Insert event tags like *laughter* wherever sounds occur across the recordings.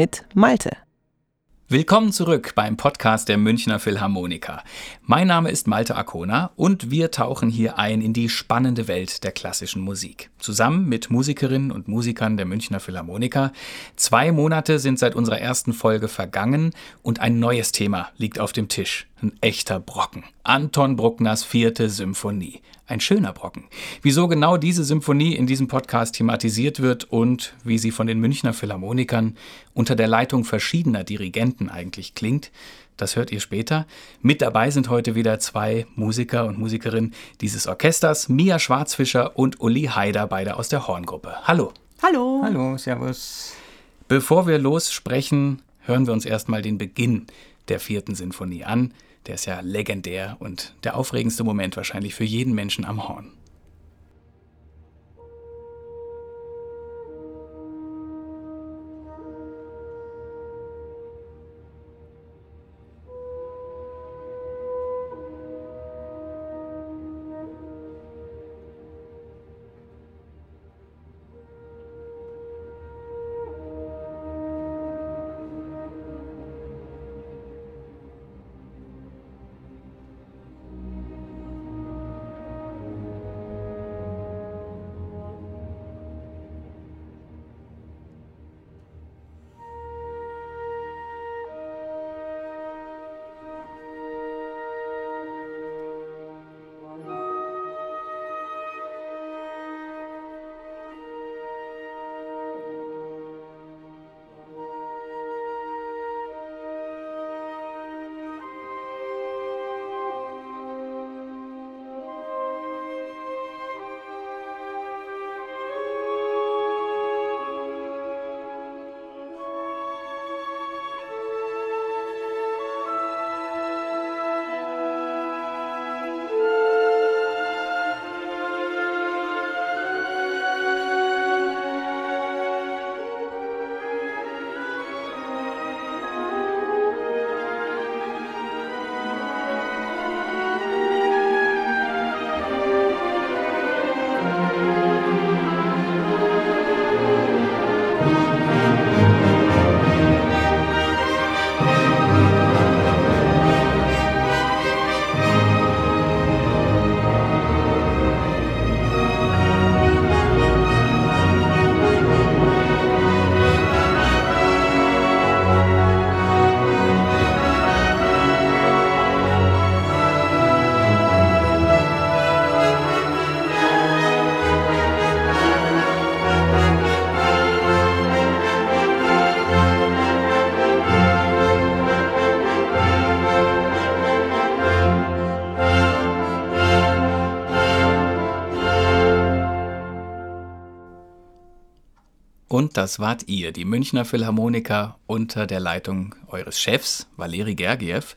Mit Malte. Willkommen zurück beim Podcast der Münchner Philharmoniker. Mein Name ist Malte Akona und wir tauchen hier ein in die spannende Welt der klassischen Musik. Zusammen mit Musikerinnen und Musikern der Münchner Philharmoniker. Zwei Monate sind seit unserer ersten Folge vergangen und ein neues Thema liegt auf dem Tisch. Ein echter Brocken. Anton Bruckners vierte Symphonie. Ein schöner Brocken. Wieso genau diese Symphonie in diesem Podcast thematisiert wird und wie sie von den Münchner Philharmonikern unter der Leitung verschiedener Dirigenten eigentlich klingt, das hört ihr später. Mit dabei sind heute wieder zwei Musiker und Musikerinnen dieses Orchesters, Mia Schwarzfischer und Uli Haider, beide aus der Horngruppe. Hallo. Hallo. Hallo, Servus. Bevor wir lossprechen, hören wir uns erstmal den Beginn der vierten Sinfonie an. Der ist ja legendär und der aufregendste Moment wahrscheinlich für jeden Menschen am Horn. Und das wart ihr, die Münchner Philharmoniker unter der Leitung eures Chefs, Valeri Gergiev.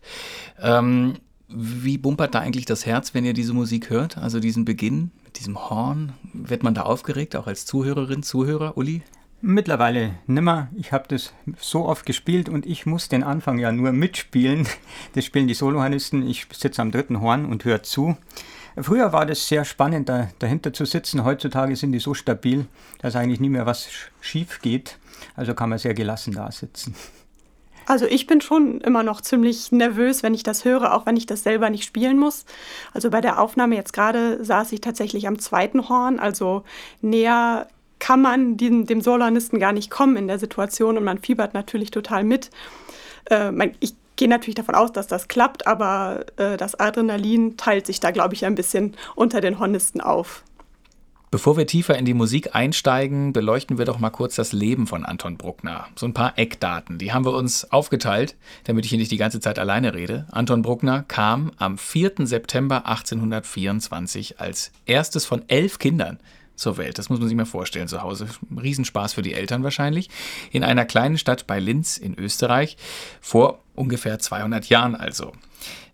Ähm, wie bumpert da eigentlich das Herz, wenn ihr diese Musik hört? Also diesen Beginn mit diesem Horn? Wird man da aufgeregt, auch als Zuhörerin, Zuhörer, Uli? Mittlerweile nimmer. Ich habe das so oft gespielt und ich muss den Anfang ja nur mitspielen. *laughs* Das spielen die Solohornisten. Ich sitze am dritten Horn und höre zu. Früher war das sehr spannend, da, dahinter zu sitzen. Heutzutage sind die so stabil, dass eigentlich nie mehr was schief geht. Also kann man sehr gelassen da sitzen. Also ich bin schon immer noch ziemlich nervös, wenn ich das höre, auch wenn ich das selber nicht spielen muss. Also bei der Aufnahme jetzt gerade saß ich tatsächlich am zweiten Horn, also näher kann man dem, dem Solanisten gar nicht kommen in der Situation und man fiebert natürlich total mit. Äh, ich gehe natürlich davon aus, dass das klappt, aber äh, das Adrenalin teilt sich da, glaube ich, ein bisschen unter den Hornisten auf. Bevor wir tiefer in die Musik einsteigen, beleuchten wir doch mal kurz das Leben von Anton Bruckner. So ein paar Eckdaten, die haben wir uns aufgeteilt, damit ich hier nicht die ganze Zeit alleine rede. Anton Bruckner kam am 4. September 1824 als erstes von elf Kindern zur Welt. Das muss man sich mal vorstellen zu Hause. Riesenspaß für die Eltern wahrscheinlich. In einer kleinen Stadt bei Linz in Österreich. Vor ungefähr 200 Jahren also.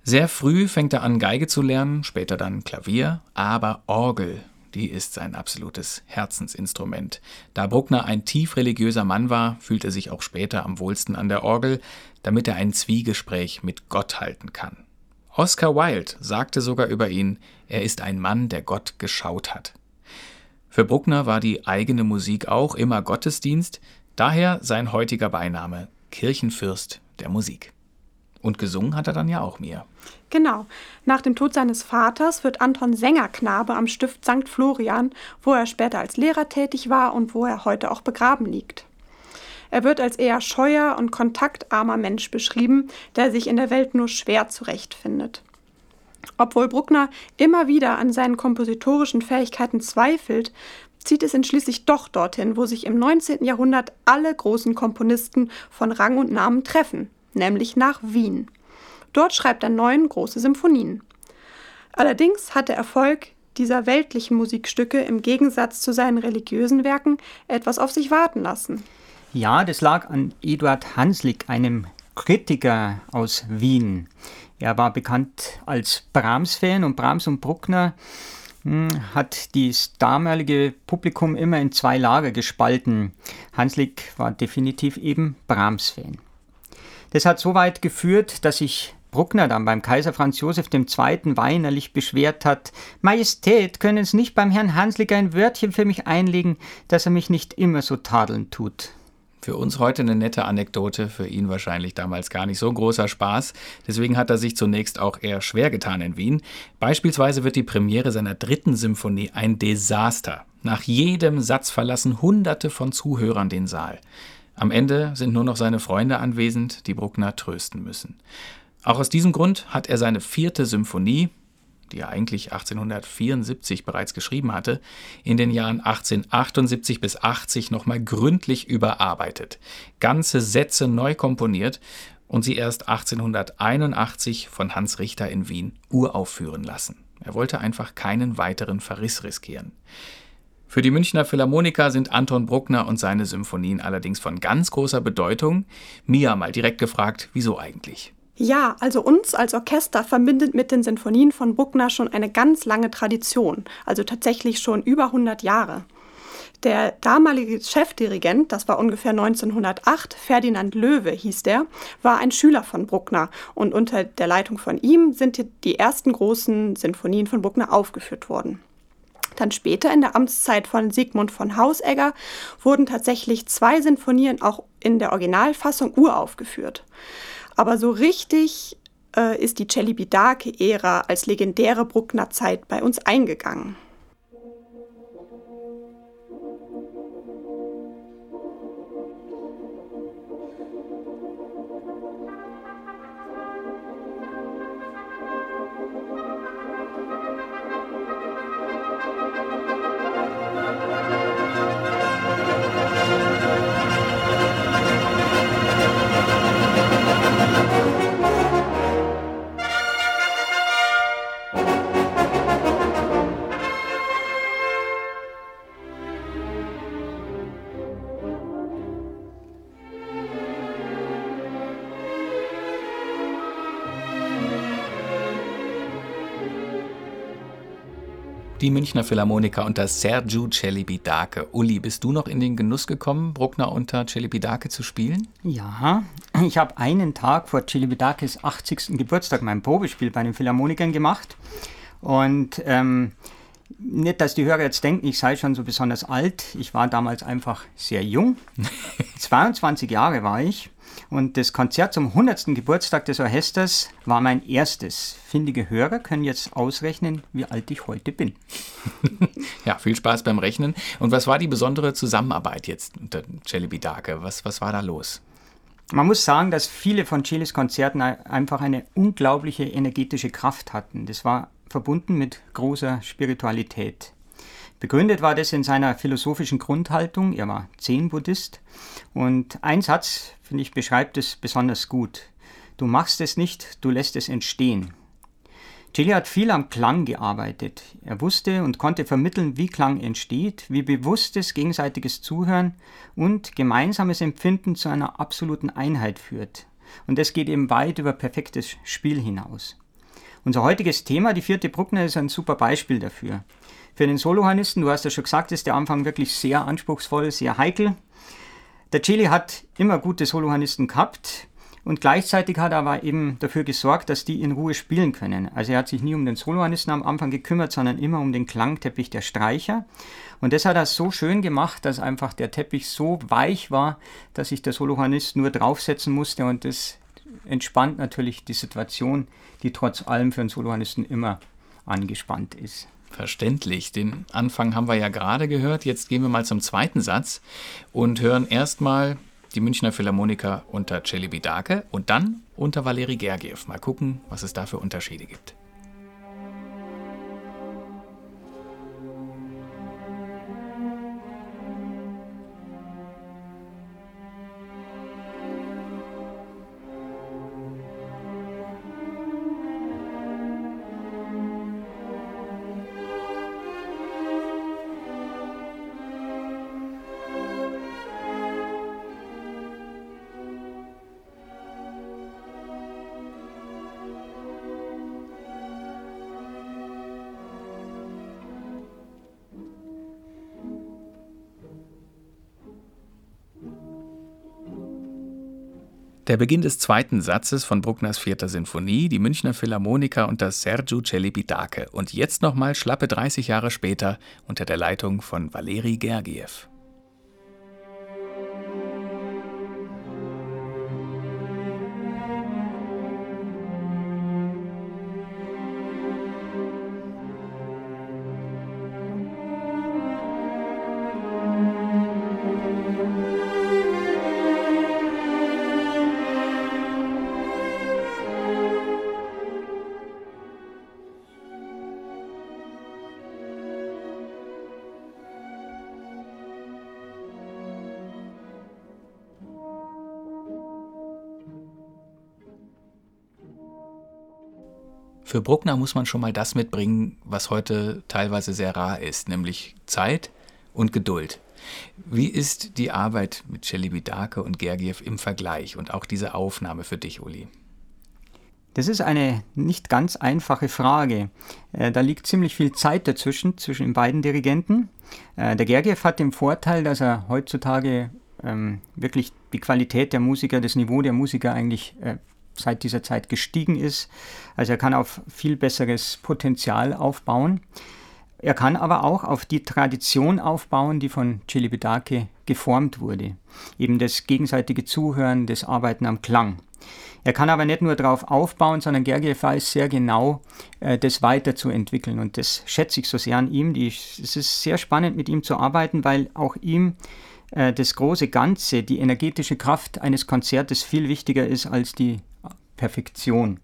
Sehr früh fängt er an, Geige zu lernen, später dann Klavier, aber Orgel, die ist sein absolutes Herzensinstrument. Da Bruckner ein tief religiöser Mann war, fühlt er sich auch später am wohlsten an der Orgel, damit er ein Zwiegespräch mit Gott halten kann. Oscar Wilde sagte sogar über ihn, er ist ein Mann, der Gott geschaut hat. Für Bruckner war die eigene Musik auch immer Gottesdienst, Daher sein heutiger Beiname Kirchenfürst der Musik. Und gesungen hat er dann ja auch mir. Genau. Nach dem Tod seines Vaters wird Anton Sängerknabe am Stift St. Florian, wo er später als Lehrer tätig war und wo er heute auch begraben liegt. Er wird als eher scheuer und kontaktarmer Mensch beschrieben, der sich in der Welt nur schwer zurechtfindet. Obwohl Bruckner immer wieder an seinen kompositorischen Fähigkeiten zweifelt, zieht es ihn schließlich doch dorthin, wo sich im 19. Jahrhundert alle großen Komponisten von Rang und Namen treffen, nämlich nach Wien. Dort schreibt er neun große Symphonien. Allerdings hat der Erfolg dieser weltlichen Musikstücke im Gegensatz zu seinen religiösen Werken etwas auf sich warten lassen. Ja, das lag an Eduard Hanslick, einem Kritiker aus Wien. Er war bekannt als Brahms-Fan und Brahms und Bruckner hm, hat das damalige Publikum immer in zwei Lager gespalten. Hanslick war definitiv eben Brahms-Fan. Das hat so weit geführt, dass sich Bruckner dann beim Kaiser Franz Josef II. weinerlich beschwert hat, Majestät, können Sie nicht beim Herrn Hanslick ein Wörtchen für mich einlegen, dass er mich nicht immer so tadeln tut. Für uns heute eine nette Anekdote, für ihn wahrscheinlich damals gar nicht so großer Spaß. Deswegen hat er sich zunächst auch eher schwer getan in Wien. Beispielsweise wird die Premiere seiner dritten Symphonie ein Desaster. Nach jedem Satz verlassen Hunderte von Zuhörern den Saal. Am Ende sind nur noch seine Freunde anwesend, die Bruckner trösten müssen. Auch aus diesem Grund hat er seine vierte Symphonie, die er eigentlich 1874 bereits geschrieben hatte, in den Jahren 1878 bis 80 nochmal gründlich überarbeitet, ganze Sätze neu komponiert und sie erst 1881 von Hans Richter in Wien uraufführen lassen. Er wollte einfach keinen weiteren Verriss riskieren. Für die Münchner Philharmoniker sind Anton Bruckner und seine Symphonien allerdings von ganz großer Bedeutung. Mia mal direkt gefragt, wieso eigentlich? Ja, also uns als Orchester verbindet mit den Sinfonien von Bruckner schon eine ganz lange Tradition, also tatsächlich schon über 100 Jahre. Der damalige Chefdirigent, das war ungefähr 1908, Ferdinand Löwe hieß der, war ein Schüler von Bruckner und unter der Leitung von ihm sind die ersten großen Sinfonien von Bruckner aufgeführt worden. Dann später in der Amtszeit von Sigmund von Hausegger wurden tatsächlich zwei Sinfonien auch in der Originalfassung uraufgeführt. Aber so richtig äh, ist die Celibidache-Ära als legendäre Bruckner-Zeit bei uns eingegangen. Die Münchner Philharmoniker unter Sergiu Celibidache. Uli, bist du noch in den Genuss gekommen, Bruckner unter Celibidache zu spielen? Ja, ich habe einen Tag vor Celibidaches 80. Geburtstag mein Probespiel bei den Philharmonikern gemacht. Und ähm, nicht, dass die Hörer jetzt denken, ich sei schon so besonders alt. Ich war damals einfach sehr jung. *laughs* 22 Jahre war ich. Und das Konzert zum 100. Geburtstag des Orchesters war mein erstes. Findige Hörer können jetzt ausrechnen, wie alt ich heute bin. *laughs* ja, viel Spaß beim Rechnen. Und was war die besondere Zusammenarbeit jetzt unter Celebi Darke? Was, was war da los? Man muss sagen, dass viele von Chiles Konzerten einfach eine unglaubliche energetische Kraft hatten. Das war verbunden mit großer Spiritualität. Begründet war das in seiner philosophischen Grundhaltung. Er war Zen-Buddhist. Und ein Satz, finde ich, beschreibt es besonders gut. Du machst es nicht, du lässt es entstehen. Chili hat viel am Klang gearbeitet. Er wusste und konnte vermitteln, wie Klang entsteht, wie bewusstes gegenseitiges Zuhören und gemeinsames Empfinden zu einer absoluten Einheit führt. Und das geht eben weit über perfektes Spiel hinaus. Unser heutiges Thema, die vierte Bruckner, ist ein super Beispiel dafür. Für den Solohornisten, du hast ja schon gesagt, ist der Anfang wirklich sehr anspruchsvoll, sehr heikel. Der Chili hat immer gute Solohornisten gehabt Und gleichzeitig hat er aber eben dafür gesorgt, dass die in Ruhe spielen können. Also er hat sich nie um den Soloanisten am Anfang gekümmert, sondern immer um den Klangteppich der Streicher. Und das hat er so schön gemacht, dass einfach der Teppich so weich war, dass sich der Solohanist nur draufsetzen musste und das entspannt natürlich die Situation, die trotz allem für einen Solohanisten immer angespannt ist. Verständlich. Den Anfang haben wir ja gerade gehört. Jetzt gehen wir mal zum zweiten Satz und hören erstmal die Münchner Philharmoniker unter Celebi Dake und dann unter Valeri Gergiev. Mal gucken, was es da für Unterschiede gibt. Der Beginn des zweiten Satzes von Bruckners vierter Sinfonie, die Münchner Philharmoniker unter Sergiu Celibidache und jetzt nochmal schlappe 30 Jahre später unter der Leitung von Valeri Gergiev. Für Bruckner muss man schon mal das mitbringen, was heute teilweise sehr rar ist, nämlich Zeit und Geduld. Wie ist die Arbeit mit Celibidache und Gergiev im Vergleich und auch diese Aufnahme für dich, Uli? Das ist eine nicht ganz einfache Frage. Äh, da liegt ziemlich viel Zeit dazwischen, zwischen den beiden Dirigenten. Äh, der Gergiev hat den Vorteil, dass er heutzutage ähm, wirklich die Qualität der Musiker, das Niveau der Musiker eigentlich äh, seit dieser Zeit gestiegen ist. Also er kann auf viel besseres Potenzial aufbauen. Er kann aber auch auf die Tradition aufbauen, die von Celibidache geformt wurde. Eben das gegenseitige Zuhören, das Arbeiten am Klang. Er kann aber nicht nur darauf aufbauen, sondern Gergiev weiß sehr genau, äh, das weiterzuentwickeln. Und das schätze ich so sehr an ihm. Es ist sehr spannend, mit ihm zu arbeiten, weil auch ihm äh, das große Ganze, die energetische Kraft eines Konzertes viel wichtiger ist als die Perfektion.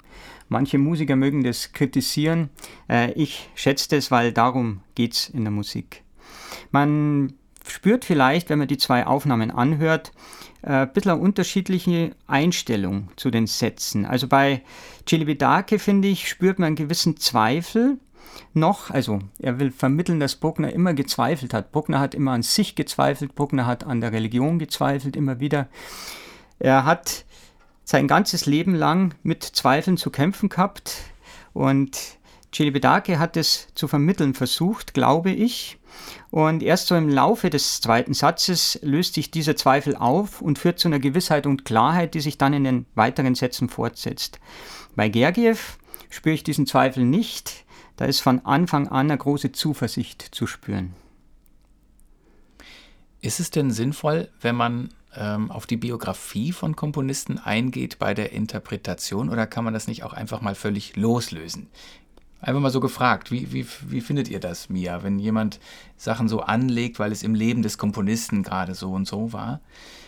Manche Musiker mögen das kritisieren. Äh, ich schätze das, weil darum geht es in der Musik. Man spürt vielleicht, wenn man die zwei Aufnahmen anhört, äh, ein bisschen eine unterschiedliche Einstellung zu den Sätzen. Also bei Celibidache, finde ich, spürt man einen gewissen Zweifel noch. Also er will vermitteln, dass Bruckner immer gezweifelt hat. Bruckner hat immer an sich gezweifelt, Bruckner hat an der Religion gezweifelt, immer wieder. Er hat sein ganzes Leben lang mit Zweifeln zu kämpfen gehabt und Celibidache hat es zu vermitteln versucht, glaube ich. Und erst so im Laufe des zweiten Satzes löst sich dieser Zweifel auf und führt zu einer Gewissheit und Klarheit, die sich dann in den weiteren Sätzen fortsetzt. Bei Gergiev spüre ich diesen Zweifel nicht. Da ist von Anfang an eine große Zuversicht zu spüren. Ist es denn sinnvoll, wenn man ähm, auf die Biografie von Komponisten eingeht bei der Interpretation oder kann man das nicht auch einfach mal völlig loslösen? Einfach mal so gefragt, wie, wie, wie findet ihr das, Mia, wenn jemand Sachen so anlegt, weil es im Leben des Komponisten gerade so und so war?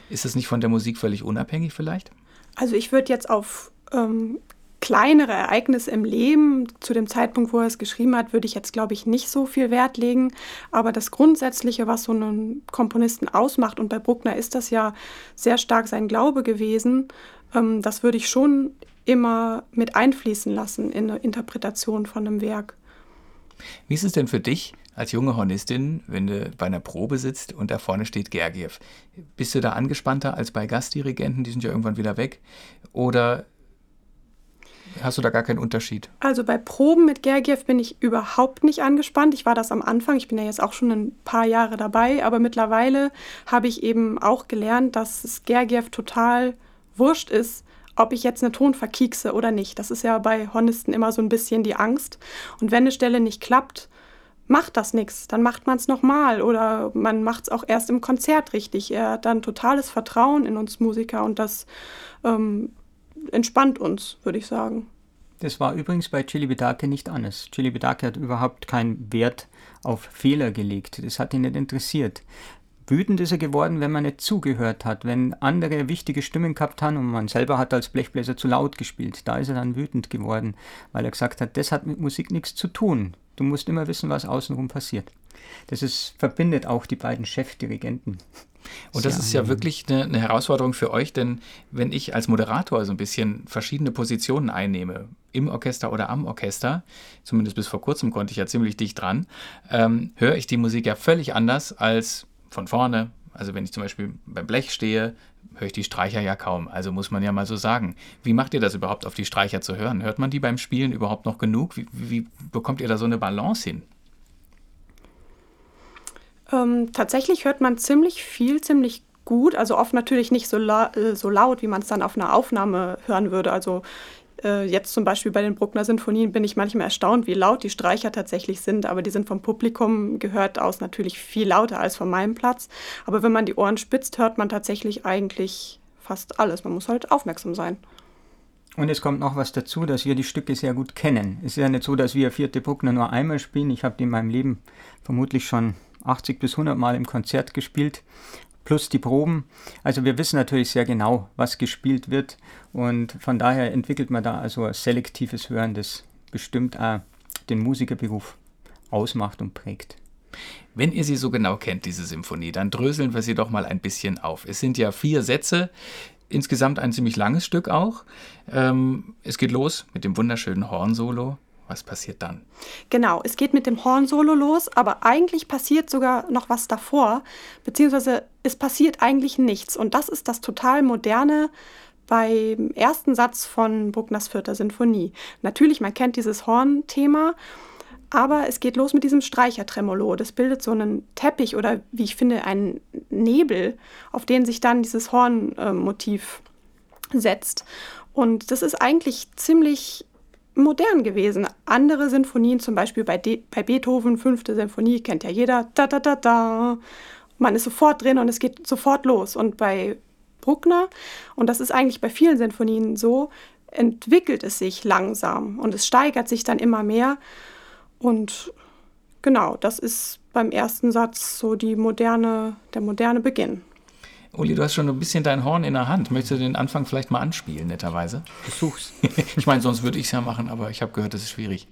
Ist das nicht von der Musik völlig unabhängig vielleicht? Also ich würde jetzt auf ähm, kleinere Ereignisse im Leben, zu dem Zeitpunkt, wo er es geschrieben hat, würde ich jetzt, glaube ich, nicht so viel Wert legen. Aber das Grundsätzliche, was so einen Komponisten ausmacht, und bei Bruckner ist das ja sehr stark sein Glaube gewesen, ähm, das würde ich schon immer mit einfließen lassen in eine Interpretation von einem Werk. Wie ist es denn für dich als junge Hornistin, wenn du bei einer Probe sitzt und da vorne steht Gergiev? Bist du da angespannter als bei Gastdirigenten, die sind ja irgendwann wieder weg? Oder Hast du da gar keinen Unterschied? Also bei Proben mit Gergiev bin ich überhaupt nicht angespannt. Ich war das am Anfang. Ich bin ja jetzt auch schon ein paar Jahre dabei. Aber mittlerweile habe ich eben auch gelernt, dass es Gergiev total wurscht ist, ob ich jetzt einen Ton verkiekse oder nicht. Das ist ja bei Hornisten immer so ein bisschen die Angst. Und wenn eine Stelle nicht klappt, macht das nichts. Dann macht man es nochmal oder man macht es auch erst im Konzert richtig. Er hat dann totales Vertrauen in uns Musiker und das ähm, entspannt uns, würde ich sagen. Das war übrigens bei Chili Bedake nicht anders. Chili Bedake hat überhaupt keinen Wert auf Fehler gelegt. Das hat ihn nicht interessiert. Wütend ist er geworden, wenn man nicht zugehört hat, wenn andere wichtige Stimmen gehabt haben und man selber hat als Blechbläser zu laut gespielt. Da ist er dann wütend geworden, weil er gesagt hat, das hat mit Musik nichts zu tun. Du musst immer wissen, was außenrum passiert. Das ist, verbindet auch die beiden Chefdirigenten. Und das ist ja wirklich eine, eine, Herausforderung für euch, denn wenn ich als Moderator so ein bisschen verschiedene Positionen einnehme, im Orchester oder am Orchester, zumindest bis vor kurzem konnte ich ja ziemlich dicht dran, ähm, höre ich die Musik ja völlig anders als von vorne. Also wenn ich zum Beispiel beim Blech stehe, höre ich die Streicher ja kaum. Also muss man ja mal so sagen. Wie macht ihr das überhaupt, auf die Streicher zu hören? Hört man die beim Spielen überhaupt noch genug? Wie, wie bekommt ihr da so eine Balance hin? Ähm, tatsächlich hört man ziemlich viel, ziemlich gut. Also oft natürlich nicht so, la äh, so laut, wie man es dann auf einer Aufnahme hören würde. Also äh, jetzt zum Beispiel bei den Bruckner Sinfonien bin ich manchmal erstaunt, wie laut die Streicher tatsächlich sind, aber die sind vom Publikum gehört aus natürlich viel lauter als von meinem Platz. Aber wenn man die Ohren spitzt, hört man tatsächlich eigentlich fast alles. Man muss halt aufmerksam sein. Und es kommt noch was dazu, dass wir die Stücke sehr gut kennen. Es ist ja nicht so, dass wir Vierte Bruckner nur einmal spielen. Ich habe die in meinem Leben vermutlich schon 80 bis 100 Mal im Konzert gespielt plus die Proben. Also wir wissen natürlich sehr genau, was gespielt wird und von daher entwickelt man da also selektives Hören, das bestimmt auch den Musikerberuf ausmacht und prägt. Wenn ihr sie so genau kennt, diese Symphonie, dann dröseln wir sie doch mal ein bisschen auf. Es sind ja vier Sätze, insgesamt ein ziemlich langes Stück auch. Ähm, es geht los mit dem wunderschönen Hornsolo. Was passiert dann? Genau, es geht mit dem Horn-Solo los, aber eigentlich passiert sogar noch was davor, beziehungsweise es passiert eigentlich nichts. Und das ist das total moderne beim ersten Satz von Bruckners vierter Sinfonie. Natürlich, man kennt dieses Horn-Thema, aber es geht los mit diesem Streichertremolo. Das bildet so einen Teppich oder wie ich finde, einen Nebel, auf den sich dann dieses Hornmotiv setzt. Und das ist eigentlich ziemlich modern gewesen. Andere Sinfonien, zum Beispiel bei, De bei Beethoven, fünfte Sinfonie, kennt ja jeder, da da da da. Man ist sofort drin und es geht sofort los. Und bei Bruckner, und das ist eigentlich bei vielen Sinfonien so, entwickelt es sich langsam und es steigert sich dann immer mehr. Und genau, das ist beim ersten Satz so die moderne, der moderne Beginn. Uli, du hast schon ein bisschen dein Horn in der Hand. Möchtest du den Anfang vielleicht mal anspielen, netterweise? Versuch's. *laughs* ich meine, sonst würde ich es ja machen, aber ich habe gehört, das ist schwierig.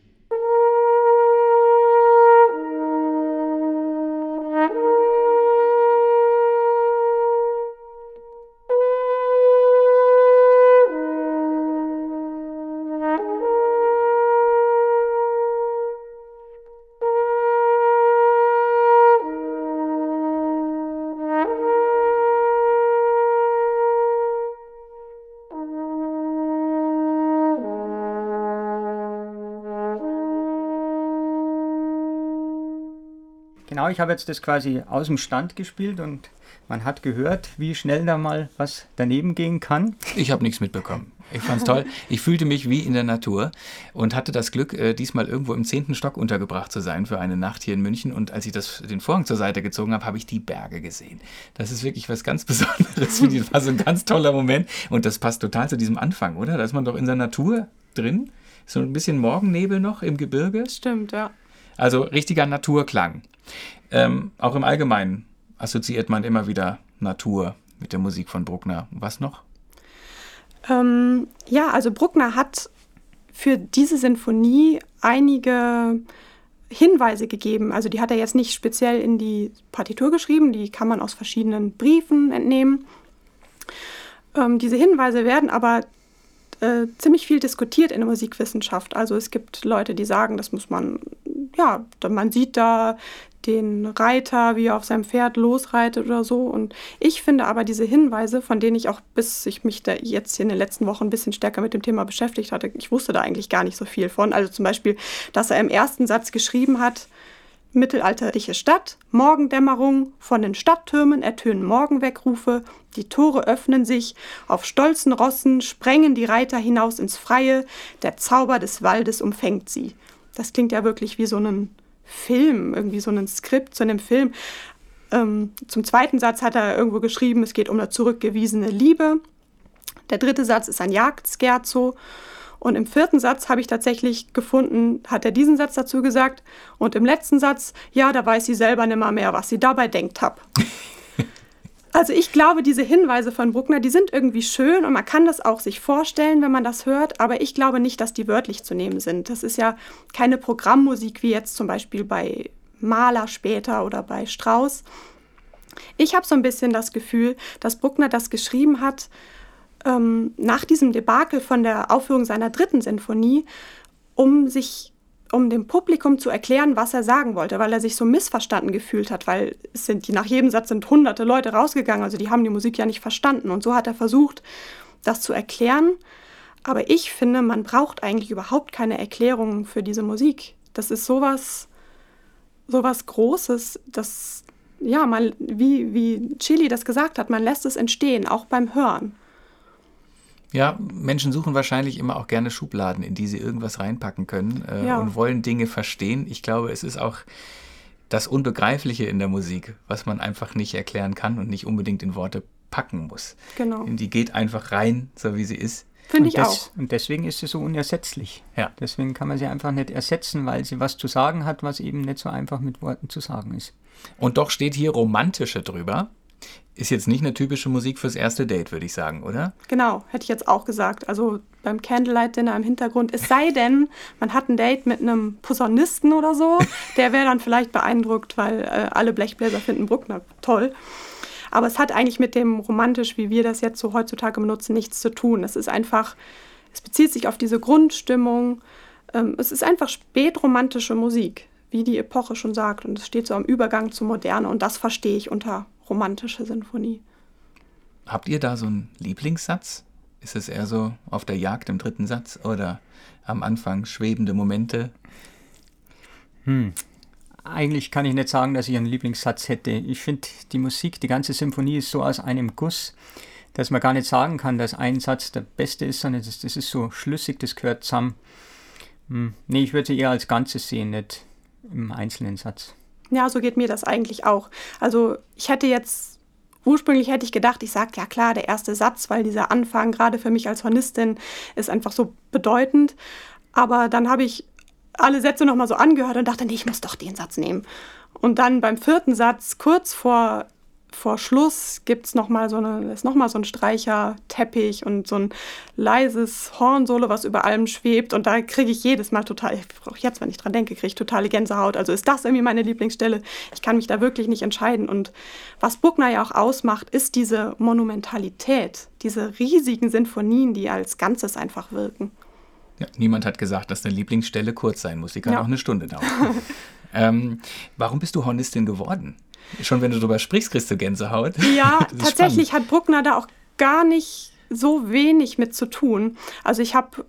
Genau, ich habe jetzt das quasi aus dem Stand gespielt und man hat gehört, wie schnell da mal was daneben gehen kann. Ich habe nichts mitbekommen. Ich fand es toll. Ich fühlte mich wie in der Natur und hatte das Glück, äh, diesmal irgendwo im zehnten Stock untergebracht zu sein für eine Nacht hier in München. Und als ich das, den Vorhang zur Seite gezogen habe, habe ich die Berge gesehen. Das ist wirklich was ganz *laughs* Besonderes. Das war so ein ganz toller Moment. Und das passt total zu diesem Anfang, oder? Da ist man doch in der Natur drin. So ein bisschen Morgennebel noch im Gebirge. Stimmt, ja. Also richtiger Naturklang. Ähm, auch im Allgemeinen assoziiert man immer wieder Natur mit der Musik von Bruckner. Was noch? Ähm, ja, also Bruckner hat für diese Sinfonie einige Hinweise gegeben. Also die hat er jetzt nicht speziell in die Partitur geschrieben, die kann man aus verschiedenen Briefen entnehmen. Ähm, diese Hinweise werden aber äh, ziemlich viel diskutiert in der Musikwissenschaft. Also es gibt Leute, die sagen, das muss man, ja, man sieht da den Reiter, wie er auf seinem Pferd losreitet oder so. Und ich finde aber diese Hinweise, von denen ich auch, bis ich mich da jetzt in den letzten Wochen ein bisschen stärker mit dem Thema beschäftigt hatte, ich wusste da eigentlich gar nicht so viel von. Also zum Beispiel, dass er im ersten Satz geschrieben hat, Mittelalterliche Stadt, Morgendämmerung, von den Stadttürmen ertönen Morgenweckrufe, die Tore öffnen sich, auf stolzen Rossen sprengen die Reiter hinaus ins Freie, der Zauber des Waldes umfängt sie. Das klingt ja wirklich wie so ein Film, irgendwie so ein Skript zu einem Film. Ähm, zum zweiten Satz hat er irgendwo geschrieben, es geht um eine zurückgewiesene Liebe. Der dritte Satz ist ein Jagdscherzo. Und im vierten Satz habe ich tatsächlich gefunden, hat er diesen Satz dazu gesagt. Und im letzten Satz, ja, da weiß sie selber nimmer mehr, was sie dabei denkt hat. *laughs* Also ich glaube, diese Hinweise von Bruckner, die sind irgendwie schön und man kann das auch sich vorstellen, wenn man das hört, aber ich glaube nicht, dass die wörtlich zu nehmen sind. Das ist ja keine Programmmusik wie jetzt zum Beispiel bei Mahler später oder bei Strauss. Ich habe so ein bisschen das Gefühl, dass Bruckner das geschrieben hat, ähm, nach diesem Debakel von der Aufführung seiner dritten Sinfonie, um sich um dem Publikum zu erklären, was er sagen wollte, weil er sich so missverstanden gefühlt hat, weil es sind, nach jedem Satz sind hunderte Leute rausgegangen, also die haben die Musik ja nicht verstanden. Und so hat er versucht, das zu erklären. Aber ich finde, man braucht eigentlich überhaupt keine Erklärungen für diese Musik. Das ist sowas, sowas Großes, das, ja, mal, wie, wie Chili das gesagt hat, man lässt es entstehen, auch beim Hören. Ja, Menschen suchen wahrscheinlich immer auch gerne Schubladen, in die sie irgendwas reinpacken können äh, ja. und wollen Dinge verstehen. Ich glaube, es ist auch das Unbegreifliche in der Musik, was man einfach nicht erklären kann und nicht unbedingt in Worte packen muss. Genau. Die geht einfach rein, so wie sie ist. Finde ich auch. Und deswegen ist sie so unersetzlich. Ja. Deswegen kann man sie einfach nicht ersetzen, weil sie was zu sagen hat, was eben nicht so einfach mit Worten zu sagen ist. Und doch steht hier Romantische drüber. Ist jetzt nicht eine typische Musik fürs erste Date, würde ich sagen, oder? Genau, hätte ich jetzt auch gesagt. Also beim Candlelight Dinner im Hintergrund. Es sei denn, man hat ein Date mit einem Posaunisten oder so. Der wäre dann vielleicht beeindruckt, weil äh, alle Blechbläser finden Bruckner toll. Aber es hat eigentlich mit dem romantisch, wie wir das jetzt so heutzutage benutzen, nichts zu tun. Es ist einfach, es bezieht sich auf diese Grundstimmung. Ähm, es ist einfach spätromantische Musik, wie die Epoche schon sagt. Und es steht so am Übergang zur Moderne. Und das verstehe ich unter romantische Sinfonie. Habt ihr da so einen Lieblingssatz? Ist es eher so auf der Jagd im dritten Satz oder am Anfang schwebende Momente? Hm. Eigentlich kann ich nicht sagen, dass ich einen Lieblingssatz hätte. Ich finde, die Musik, die ganze Symphonie ist so aus einem Guss, dass man gar nicht sagen kann, dass ein Satz der beste ist, sondern das, das ist so schlüssig, das gehört zusammen. Hm. Nee, ich würde sie eher als Ganzes sehen, nicht im einzelnen Satz. Ja, so geht mir das eigentlich auch. Also ich hätte jetzt, ursprünglich hätte ich gedacht, ich sage ja klar, der erste Satz, weil dieser Anfang gerade für mich als Hornistin ist einfach so bedeutend. Aber dann habe ich alle Sätze nochmal so angehört und dachte, nee, ich muss doch den Satz nehmen. Und dann beim vierten Satz, kurz vor vor Schluss gibt es nochmal so, eine, noch so ein Streicherteppich und so ein leises Hornsolo, was über allem schwebt. Und da kriege ich jedes Mal total, auch jetzt, wenn ich dran denke, kriege ich totale Gänsehaut. Also ist das irgendwie meine Lieblingsstelle. Ich kann mich da wirklich nicht entscheiden. Und was Bruckner ja auch ausmacht, ist diese Monumentalität, diese riesigen Sinfonien, die als Ganzes einfach wirken. Ja, niemand hat gesagt, dass eine Lieblingsstelle kurz sein muss. Sie kann ja. auch eine Stunde dauern. *laughs* ähm, warum bist du Hornistin geworden? Schon wenn du darüber sprichst, kriegst du Gänsehaut. Ja, *laughs* tatsächlich spannend. hat Bruckner da auch gar nicht so wenig mit zu tun. Also ich habe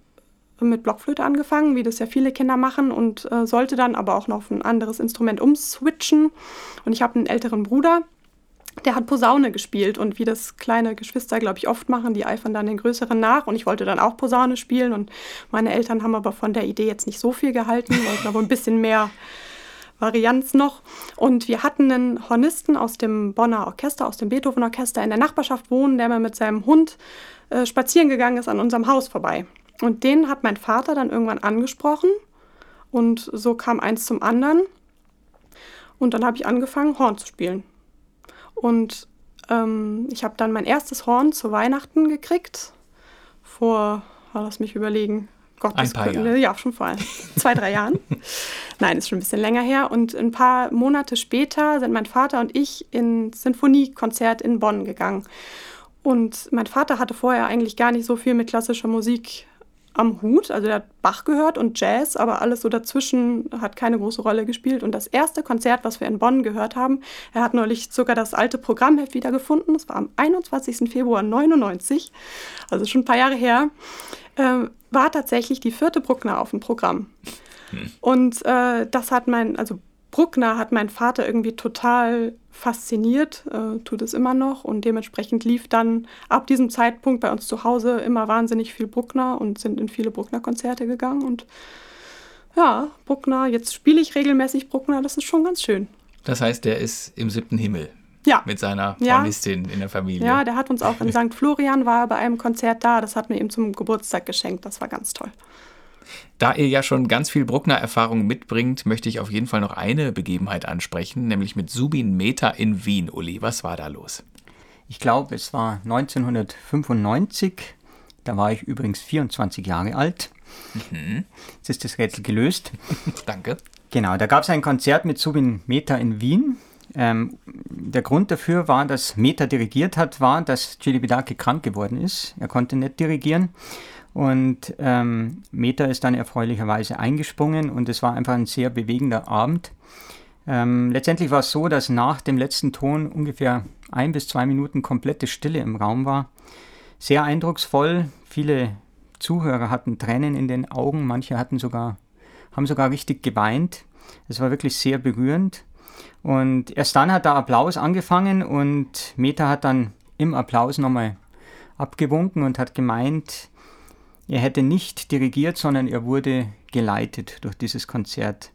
mit Blockflöte angefangen, wie das ja viele Kinder machen, und äh, sollte dann aber auch noch auf ein anderes Instrument umswitchen. Und ich habe einen älteren Bruder, der hat Posaune gespielt und wie das kleine Geschwister, glaube ich, oft machen, die eifern dann den Größeren nach und ich wollte dann auch Posaune spielen und meine Eltern haben aber von der Idee jetzt nicht so viel gehalten, wollten aber ein bisschen mehr Varianz noch. Und wir hatten einen Hornisten aus dem Bonner Orchester, aus dem Beethoven-Orchester in der Nachbarschaft wohnen, der mal mit seinem Hund äh, spazieren gegangen ist an unserem Haus vorbei. Und den hat mein Vater dann irgendwann angesprochen und so kam eins zum anderen. Und dann habe ich angefangen, Horn zu spielen. Und ähm, ich habe dann mein erstes Horn zu Weihnachten gekriegt. Vor, lass mich überlegen, Gott, ein paar Jahre. Ja, schon vor zwei, drei Jahren. *laughs* Nein, ist schon ein bisschen länger her. Und ein paar Monate später sind mein Vater und ich ins Sinfoniekonzert in Bonn gegangen. Und mein Vater hatte vorher eigentlich gar nicht so viel mit klassischer Musik am Hut. Also er hat Bach gehört und Jazz, aber alles so dazwischen hat keine große Rolle gespielt. Und das erste Konzert, was wir in Bonn gehört haben, er hat neulich sogar das alte Programmheft wiedergefunden. Das war am 21. Februar 99, also schon ein paar Jahre her. Äh, war tatsächlich die vierte Bruckner auf dem Programm. Hm. Und äh, das hat mein, also Bruckner hat mein Vater irgendwie total fasziniert, äh, tut es immer noch und dementsprechend lief dann ab diesem Zeitpunkt bei uns zu Hause immer wahnsinnig viel Bruckner und sind in viele Bruckner-Konzerte gegangen und ja, Bruckner, jetzt spiele ich regelmäßig Bruckner, das ist schon ganz schön. Das heißt, der ist im siebten Himmel. Ja. Mit seiner Ja. Hornistin in der Familie. Ja, der hat uns auch in St. Florian war bei einem Konzert da, das hat mir ihm zum Geburtstag geschenkt, das war ganz toll. Da ihr ja schon ganz viel Bruckner-Erfahrung mitbringt, möchte ich auf jeden Fall noch eine Begebenheit ansprechen, nämlich mit Subin Meta in Wien. Uli, was war da los? Ich glaube, es war 1995. Da war ich übrigens 24 Jahre alt. Jetzt ist das Rätsel gelöst. *laughs* Danke. Genau, da gab es ein Konzert mit Subin Meta in Wien. Ähm, der Grund dafür war, dass Meta dirigiert hat, war, dass Celibidache krank geworden ist. Er konnte nicht dirigieren. Und ähm, Meta ist dann erfreulicherweise eingesprungen und es war einfach ein sehr bewegender Abend. Ähm, letztendlich war es so, dass nach dem letzten Ton ungefähr ein bis zwei Minuten komplette Stille im Raum war. Sehr eindrucksvoll. Viele Zuhörer hatten Tränen in den Augen, manche hatten sogar, haben sogar richtig geweint. Es war wirklich sehr berührend. Und erst dann hat der Applaus angefangen und Meta hat dann im Applaus nochmal abgewunken und hat gemeint, er hätte nicht dirigiert, sondern er wurde geleitet durch dieses Konzert.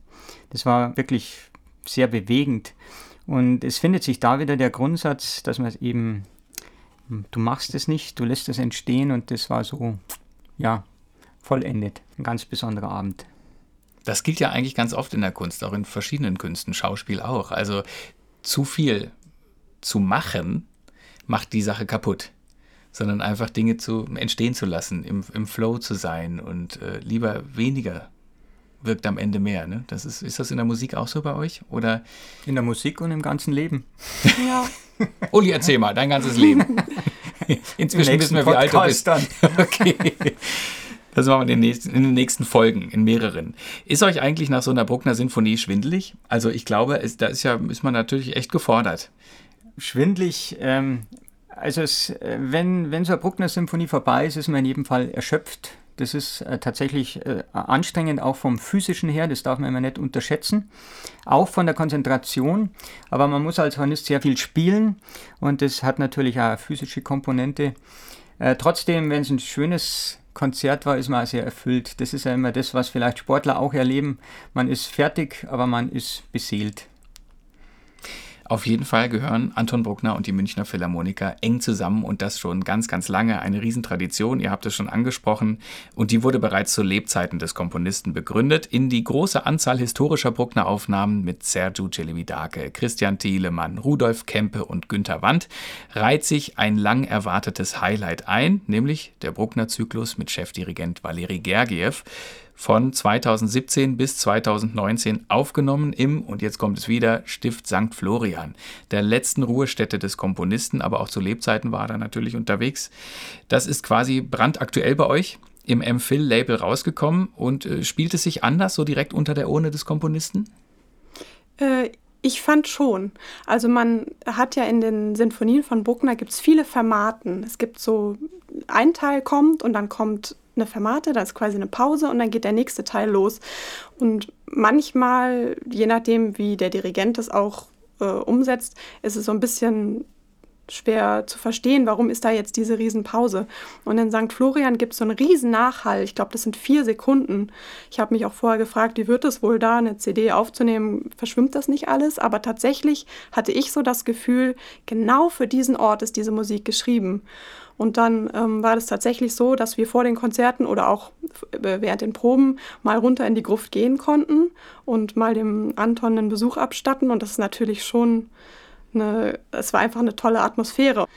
Das war wirklich sehr bewegend. Und es findet sich da wieder der Grundsatz, dass man es eben, du machst es nicht, du lässt es entstehen und das war so, ja, vollendet. Ein ganz besonderer Abend. Das gilt ja eigentlich ganz oft in der Kunst, auch in verschiedenen Künsten, Schauspiel auch. Also zu viel zu machen, macht die Sache kaputt. Sondern einfach Dinge zu entstehen zu lassen, im, im Flow zu sein und äh, lieber weniger wirkt am Ende mehr. Ne? Das ist, ist das in der Musik auch so bei euch? Oder In der Musik und im ganzen Leben. *laughs* Ja, Uli, erzähl mal, dein ganzes Leben. *laughs* Inzwischen wissen wir, wie alt du bist. dann. *laughs* Okay. Das machen wir in den, nächsten, in den nächsten Folgen, in mehreren. Ist euch eigentlich nach so einer Bruckner Sinfonie schwindelig? Also ich glaube, es, da ist ja, ist man natürlich echt gefordert. Schwindlig, ähm, also es, äh, wenn, wenn so eine Bruckner-Symphonie vorbei ist, ist man in jedem Fall erschöpft. Das ist äh, tatsächlich äh, anstrengend, auch vom physischen her, das darf man immer nicht unterschätzen. Auch von der Konzentration, aber man muss als Hornist sehr viel spielen und das hat natürlich auch eine physische Komponente. Äh, trotzdem, wenn es ein schönes Konzert war, ist man sehr erfüllt. Das ist ja immer das, was vielleicht Sportler auch erleben. Man ist fertig, aber man ist beseelt. Auf jeden Fall gehören Anton Bruckner und die Münchner Philharmoniker eng zusammen und das schon ganz, ganz lange. Eine Riesentradition, ihr habt es schon angesprochen. Und die wurde bereits zu Lebzeiten des Komponisten begründet in die große Anzahl historischer Bruckner-Aufnahmen mit Sergio Celibidache, Christian Thielemann, Rudolf Kempe und Günter Wandt reiht sich ein lang erwartetes Highlight ein, nämlich der Bruckner-Zyklus mit Chefdirigent Valeri Gergiev von 2017 bis 2019 aufgenommen im, und jetzt kommt es wieder, Stift St. Florian, der letzten Ruhestätte des Komponisten, aber auch zu Lebzeiten war er natürlich unterwegs. Das ist quasi brandaktuell bei euch im M-Phil-Label rausgekommen und äh, spielt es sich anders, so direkt unter der Urne des Komponisten? Äh, ich fand schon. Also man hat ja in den Sinfonien von Bruckner gibt es viele Fermaten. Es gibt so, ein Teil kommt und dann kommt eine Fermate, da ist quasi eine Pause und dann geht der nächste Teil los. Und manchmal, je nachdem, wie der Dirigent es auch äh, umsetzt, ist es so ein bisschen schwer zu verstehen, warum ist da jetzt diese Riesenpause. Und in St. Florian gibt es so einen riesen Nachhall. Ich glaube, das sind vier Sekunden. Ich habe mich auch vorher gefragt, wie wird es wohl da, eine CD aufzunehmen? Verschwimmt das nicht alles? Aber tatsächlich hatte ich so das Gefühl, genau für diesen Ort ist diese Musik geschrieben. Und dann ähm, war das tatsächlich so, dass wir vor den Konzerten oder auch während den Proben mal runter in die Gruft gehen konnten und mal dem Anton einen Besuch abstatten. Und das ist natürlich schon eine, es war einfach eine tolle Atmosphäre.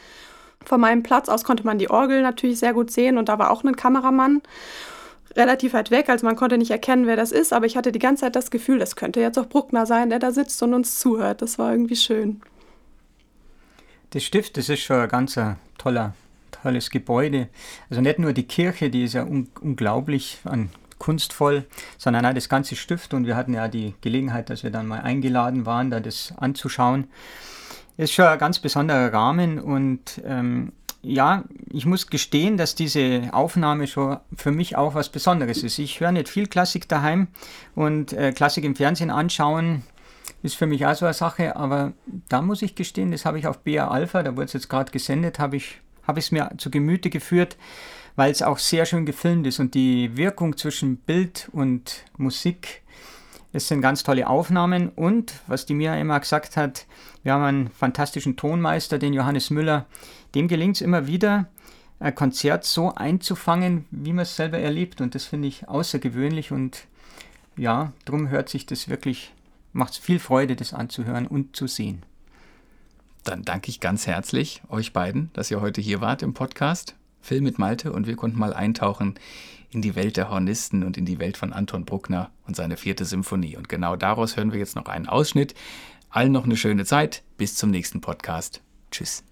Von meinem Platz aus konnte man die Orgel natürlich sehr gut sehen und da war auch ein Kameramann relativ weit weg, also man konnte nicht erkennen, wer das ist, aber ich hatte die ganze Zeit das Gefühl, das könnte jetzt auch Bruckner sein, der da sitzt und uns zuhört. Das war irgendwie schön. Das Stift, das ist schon ein ganz ein toller, tolles Gebäude. Also nicht nur die Kirche, die ist ja un unglaublich an kunstvoll, sondern auch das ganze Stift. Und wir hatten ja die Gelegenheit, dass wir dann mal eingeladen waren, da das anzuschauen. Ist schon ein ganz besonderer Rahmen und ähm, ja, ich muss gestehen, dass diese Aufnahme schon für mich auch was Besonderes ist. Ich höre nicht viel Klassik daheim und äh, Klassik im Fernsehen anschauen ist für mich auch so eine Sache, aber da muss ich gestehen, das habe ich auf BA Alpha, da wurde es jetzt gerade gesendet, habe ich habe es mir zu Gemüte geführt, weil es auch sehr schön gefilmt ist. Und die Wirkung zwischen Bild und Musik, es sind ganz tolle Aufnahmen. Und was die Mia immer gesagt hat, wir haben einen fantastischen Tonmeister, den Johannes Müller, dem gelingt es immer wieder, ein Konzert so einzufangen, wie man es selber erlebt. Und das finde ich außergewöhnlich. Und ja, darum hört sich das wirklich, macht es viel Freude, das anzuhören und zu sehen. Dann danke ich ganz herzlich euch beiden, dass ihr heute hier wart im Podcast. Phil mit Malte und wir konnten mal eintauchen in die Welt der Hornisten und in die Welt von Anton Bruckner und seine vierte Symphonie. Und genau daraus hören wir jetzt noch einen Ausschnitt. Allen noch eine schöne Zeit. Bis zum nächsten Podcast. Tschüss.